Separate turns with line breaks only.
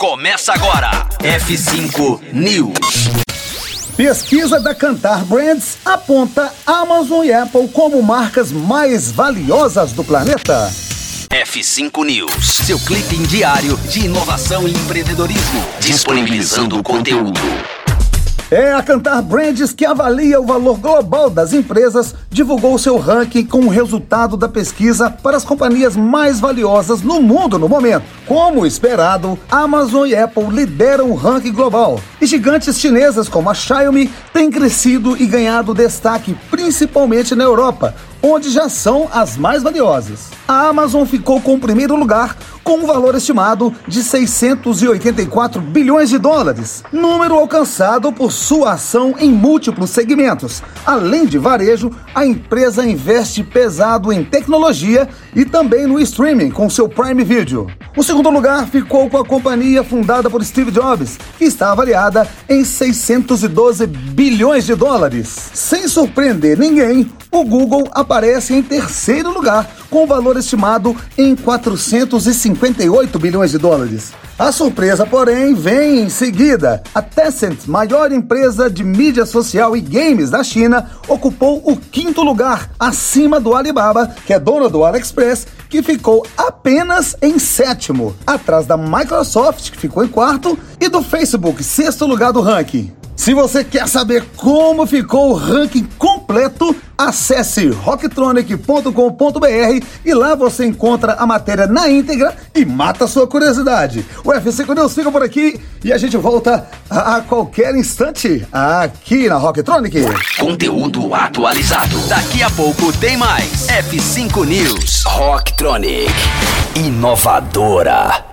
Começa agora. F5 News.
Pesquisa da Cantar Brands aponta Amazon e Apple como marcas mais valiosas do planeta.
F5 News, seu clipe diário de inovação e empreendedorismo, disponibilizando o conteúdo.
É a Cantar Brands que avalia o valor global das empresas, divulgou seu ranking com o resultado da pesquisa para as companhias mais valiosas no mundo no momento. Como esperado, Amazon e Apple lideram o ranking global. E gigantes chinesas como a Xiaomi têm crescido e ganhado destaque, principalmente na Europa, onde já são as mais valiosas. A Amazon ficou com o primeiro lugar com um valor estimado de 684 bilhões de dólares, número alcançado por sua ação em múltiplos segmentos. Além de varejo, a empresa investe pesado em tecnologia e também no streaming com seu Prime Video. O segundo lugar ficou com a companhia fundada por Steve Jobs, que está avaliada em 612 bilhões de dólares. Sem surpreender ninguém, o Google aparece em terceiro lugar, com valor estimado em 458 bilhões de dólares. A surpresa, porém, vem em seguida. A Tencent, maior empresa de mídia social e games da China, ocupou o quinto lugar, acima do Alibaba, que é dono do AliExpress, que ficou apenas em sétimo, atrás da Microsoft, que ficou em quarto, e do Facebook, sexto lugar do ranking. Se você quer saber como ficou o ranking completo, acesse rocktronic.com.br e lá você encontra a matéria na íntegra e mata a sua curiosidade. O F5 News fica por aqui e a gente volta a qualquer instante aqui na Rocktronic.
Conteúdo atualizado. Daqui a pouco tem mais. F5 News. Rocktronic. Inovadora.